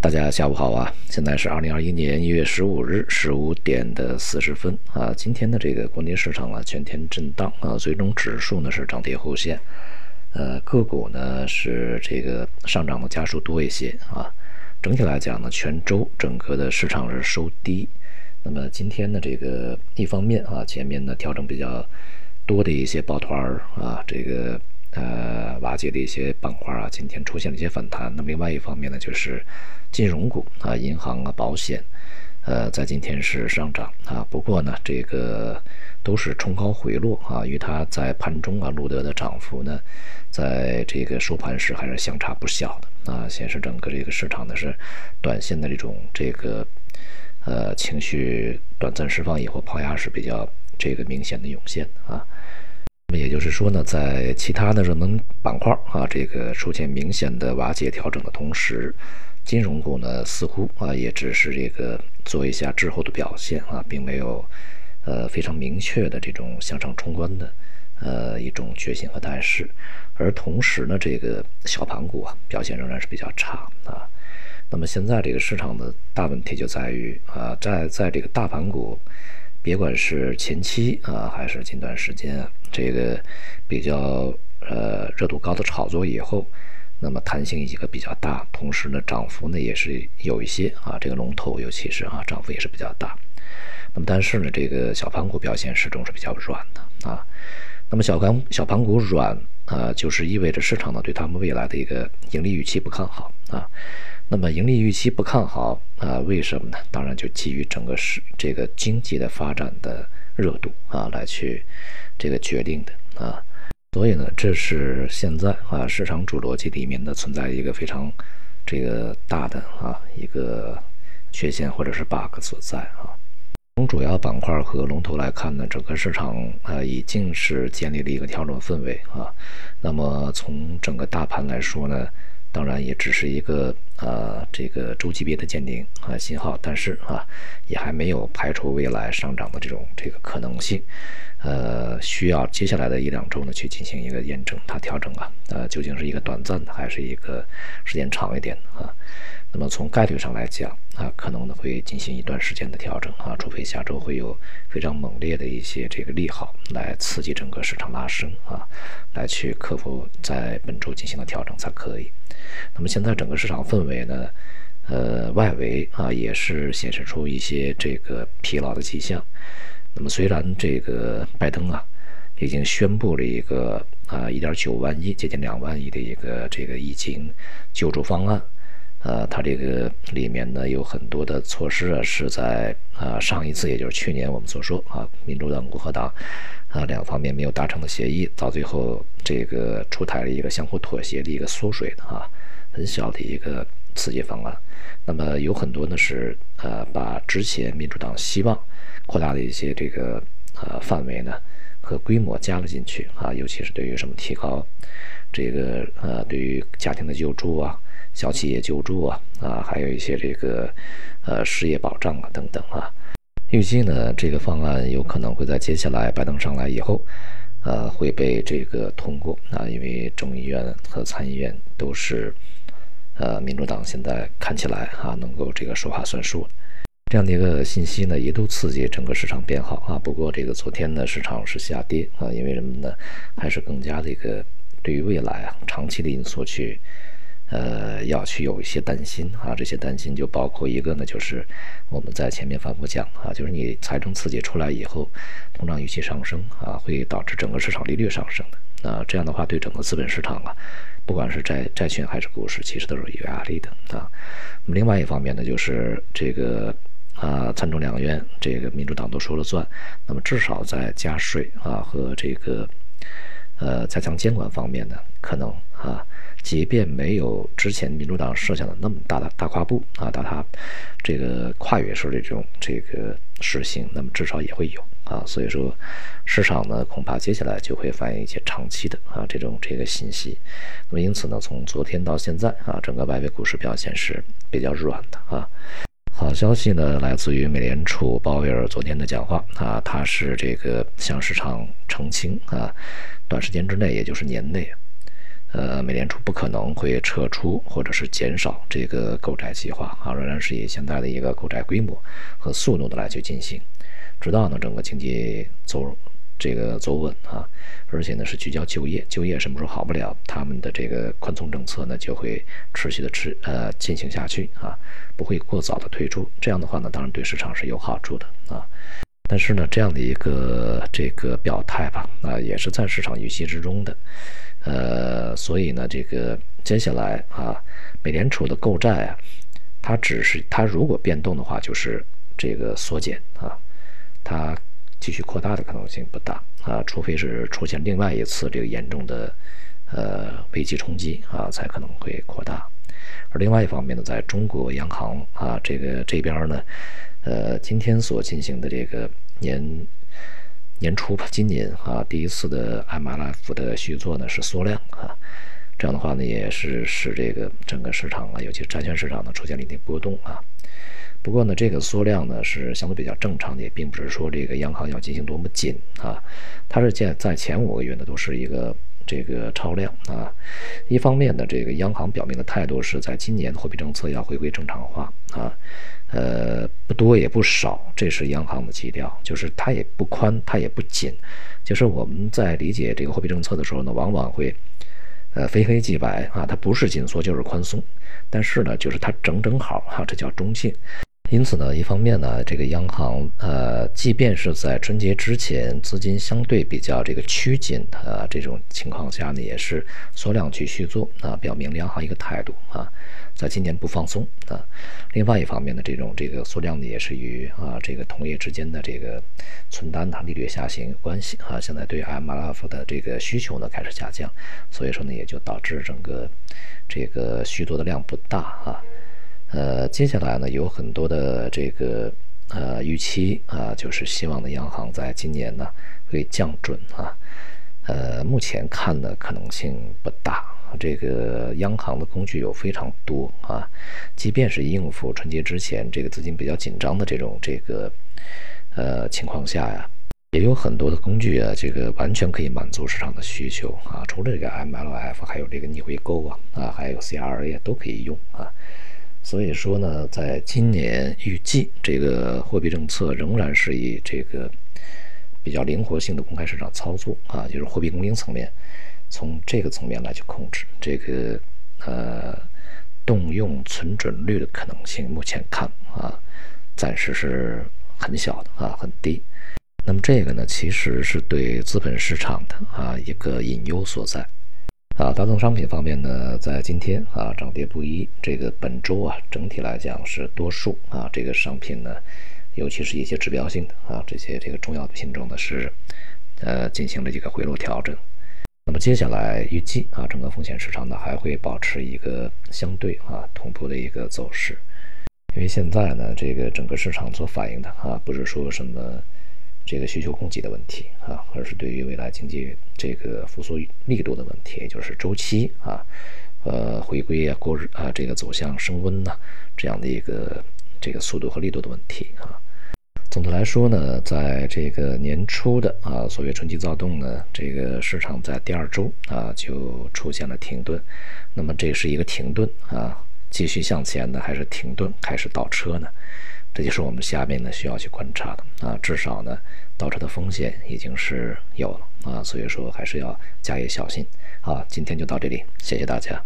大家下午好啊！现在是二零二一年一月十五日十五点的四十分啊。今天的这个国内市场啊，全天震荡啊，最终指数呢是涨跌互现，呃，个股呢是这个上涨的家数多一些啊。整体来讲呢，全周整个的市场是收低。那么今天呢，这个一方面啊，前面呢调整比较多的一些抱团儿啊，这个。呃，瓦解的一些板块啊，今天出现了一些反弹。那另外一方面呢，就是金融股啊，银行啊，保险，呃，在今天是上涨啊。不过呢，这个都是冲高回落啊，与它在盘中啊录得的涨幅呢，在这个收盘时还是相差不小的啊，显示整个这个市场呢是短线的这种这个呃情绪短暂释放以后抛压是比较这个明显的涌现啊。那么也就是说呢，在其他的热门板块啊，这个出现明显的瓦解调整的同时，金融股呢似乎啊也只是这个做一下滞后的表现啊，并没有呃非常明确的这种向上冲关的呃一种决心和态势。而同时呢，这个小盘股啊表现仍然是比较差啊。那么现在这个市场的大问题就在于啊，在在这个大盘股。别管是前期啊，还是近段时间，这个比较呃热度高的炒作以后，那么弹性一个比较大，同时呢涨幅呢也是有一些啊，这个龙头尤其是啊涨幅也是比较大。那么但是呢，这个小盘股表现始终是比较软的啊。那么小盘小盘股软啊，就是意味着市场呢对他们未来的一个盈利预期不看好啊。那么盈利预期不看好啊？为什么呢？当然就基于整个市这个经济的发展的热度啊来去这个决定的啊。所以呢，这是现在啊市场主逻辑里面的存在一个非常这个大的啊一个缺陷或者是 bug 所在啊。从主要板块和龙头来看呢，整个市场啊已经是建立了一个调整氛围啊。那么从整个大盘来说呢？当然也只是一个呃这个周级别的鉴定啊信号，但是啊也还没有排除未来上涨的这种这个可能性，呃需要接下来的一两周呢去进行一个验证，它调整啊呃究竟是一个短暂的还是一个时间长一点啊？那么从概率上来讲啊，可能呢会进行一段时间的调整啊，除非下周会有非常猛烈的一些这个利好来刺激整个市场拉升啊，来去克服在本周进行的调整才可以。那么现在整个市场氛围呢，呃，外围啊也是显示出一些这个疲劳的迹象。那么虽然这个拜登啊已经宣布了一个啊一点九万亿接近两万亿的一个这个疫情救助方案，呃，它这个里面呢有很多的措施啊是在啊上一次也就是去年我们所说啊民主党共和党啊两方面没有达成的协议，到最后这个出台了一个相互妥协的一个缩水的啊。很小的一个刺激方案，那么有很多呢是呃把之前民主党希望扩大的一些这个呃范围呢和规模加了进去啊，尤其是对于什么提高这个呃对于家庭的救助啊、小企业救助啊啊，还有一些这个呃失业保障啊等等啊，预计呢这个方案有可能会在接下来拜登上来以后呃会被这个通过啊，因为众议院和参议院都是。呃，民主党现在看起来啊，能够这个说话算数，这样的一个信息呢，一度刺激整个市场变好啊。不过这个昨天呢，市场是下跌啊，因为人们呢还是更加的一个对于未来啊长期的因素去呃要去有一些担心啊。这些担心就包括一个呢，就是我们在前面反复讲啊，就是你财政刺激出来以后，通胀预期上升啊，会导致整个市场利率上升的啊。这样的话，对整个资本市场啊。不管是债债券还是股市，其实都是有压力的啊。那么另外一方面呢，就是这个啊，参众两院这个民主党都说了算。那么至少在加税啊和这个呃加强监管方面呢，可能啊，即便没有之前民主党设想的那么大的大跨步啊，到他这个跨越式的这种这个实行，那么至少也会有。啊，所以说，市场呢恐怕接下来就会反映一些长期的啊这种这个信息。那么因此呢，从昨天到现在啊，整个外围股市表现是比较软的啊。好消息呢来自于美联储鲍威尔昨天的讲话啊，他是这个向市场澄清啊，短时间之内，也就是年内，呃，美联储不可能会撤出或者是减少这个购债计划啊，仍然是以现在的一个购债规模和速度的来去进行，直到呢整个经济走这个走稳啊，而且呢是聚焦就业，就业什么时候好不了，他们的这个宽松政策呢就会持续的持呃进行下去啊，不会过早的退出，这样的话呢，当然对市场是有好处的啊。但是呢，这样的一个这个表态吧，啊，也是在市场预期之中的。呃，所以呢，这个接下来啊，美联储的购债啊，它只是它如果变动的话，就是这个缩减啊，它继续扩大的可能性不大啊，除非是出现另外一次这个严重的呃危机冲击啊，才可能会扩大。而另外一方面呢，在中国央行啊这个这边呢，呃，今天所进行的这个年。年初吧，今年啊，第一次的 MLF 的续作呢是缩量啊，这样的话呢也是使这个整个市场啊，尤其是债券市场呢出现了一定波动啊。不过呢，这个缩量呢是相对比较正常的，也并不是说这个央行要进行多么紧啊，它是在在前五个月呢都是一个这个超量啊。一方面呢，这个央行表明的态度是在今年货币政策要回归正常化啊。呃，不多也不少，这是央行的基调，就是它也不宽，它也不紧，就是我们在理解这个货币政策的时候呢，往往会，呃，非黑即白啊，它不是紧缩就是宽松，但是呢，就是它整整好哈，这叫中性。因此呢，一方面呢，这个央行呃，即便是在春节之前资金相对比较这个趋紧啊这种情况下呢，也是缩量去续做啊，表明央行一个态度啊，在今年不放松啊。另外一方面呢，这种这个缩量呢，也是与啊这个同业之间的这个存单它利率下行有关系啊。现在对 MLF 的这个需求呢开始下降，所以说呢，也就导致整个这个续作的量不大啊。呃，接下来呢，有很多的这个呃预期啊，就是希望的央行在今年呢会降准啊。呃，目前看的可能性不大。这个央行的工具有非常多啊，即便是应付春节之前这个资金比较紧张的这种这个呃情况下呀，也有很多的工具啊，这个完全可以满足市场的需求啊。除了这个 MLF，还有这个逆回购啊，啊，还有 CRA 都可以用啊。所以说呢，在今年预计这个货币政策仍然是以这个比较灵活性的公开市场操作啊，就是货币供应层面，从这个层面来去控制这个呃动用存准率的可能性，目前看啊，暂时是很小的啊，很低。那么这个呢，其实是对资本市场的啊一个隐忧所在。啊，大宗商品方面呢，在今天啊涨跌不一。这个本周啊，整体来讲是多数啊，这个商品呢，尤其是一些指标性的啊，这些这个重要的品种呢是，呃，进行了一个回落调整。那么接下来预计啊，整个风险市场呢还会保持一个相对啊同步的一个走势，因为现在呢，这个整个市场所反映的啊，不是说什么。这个需求供给的问题啊，而是对于未来经济这个复苏力度的问题，也就是周期啊，呃，回归啊，过日啊，这个走向升温呐，这样的一个这个速度和力度的问题啊。总的来说呢，在这个年初的啊，所谓春季躁动呢，这个市场在第二周啊就出现了停顿。那么这是一个停顿啊，继续向前呢，还是停顿开始倒车呢？这就是我们下面呢需要去观察的啊，至少呢倒车的风险已经是有了啊，所以说还是要加以小心啊。今天就到这里，谢谢大家。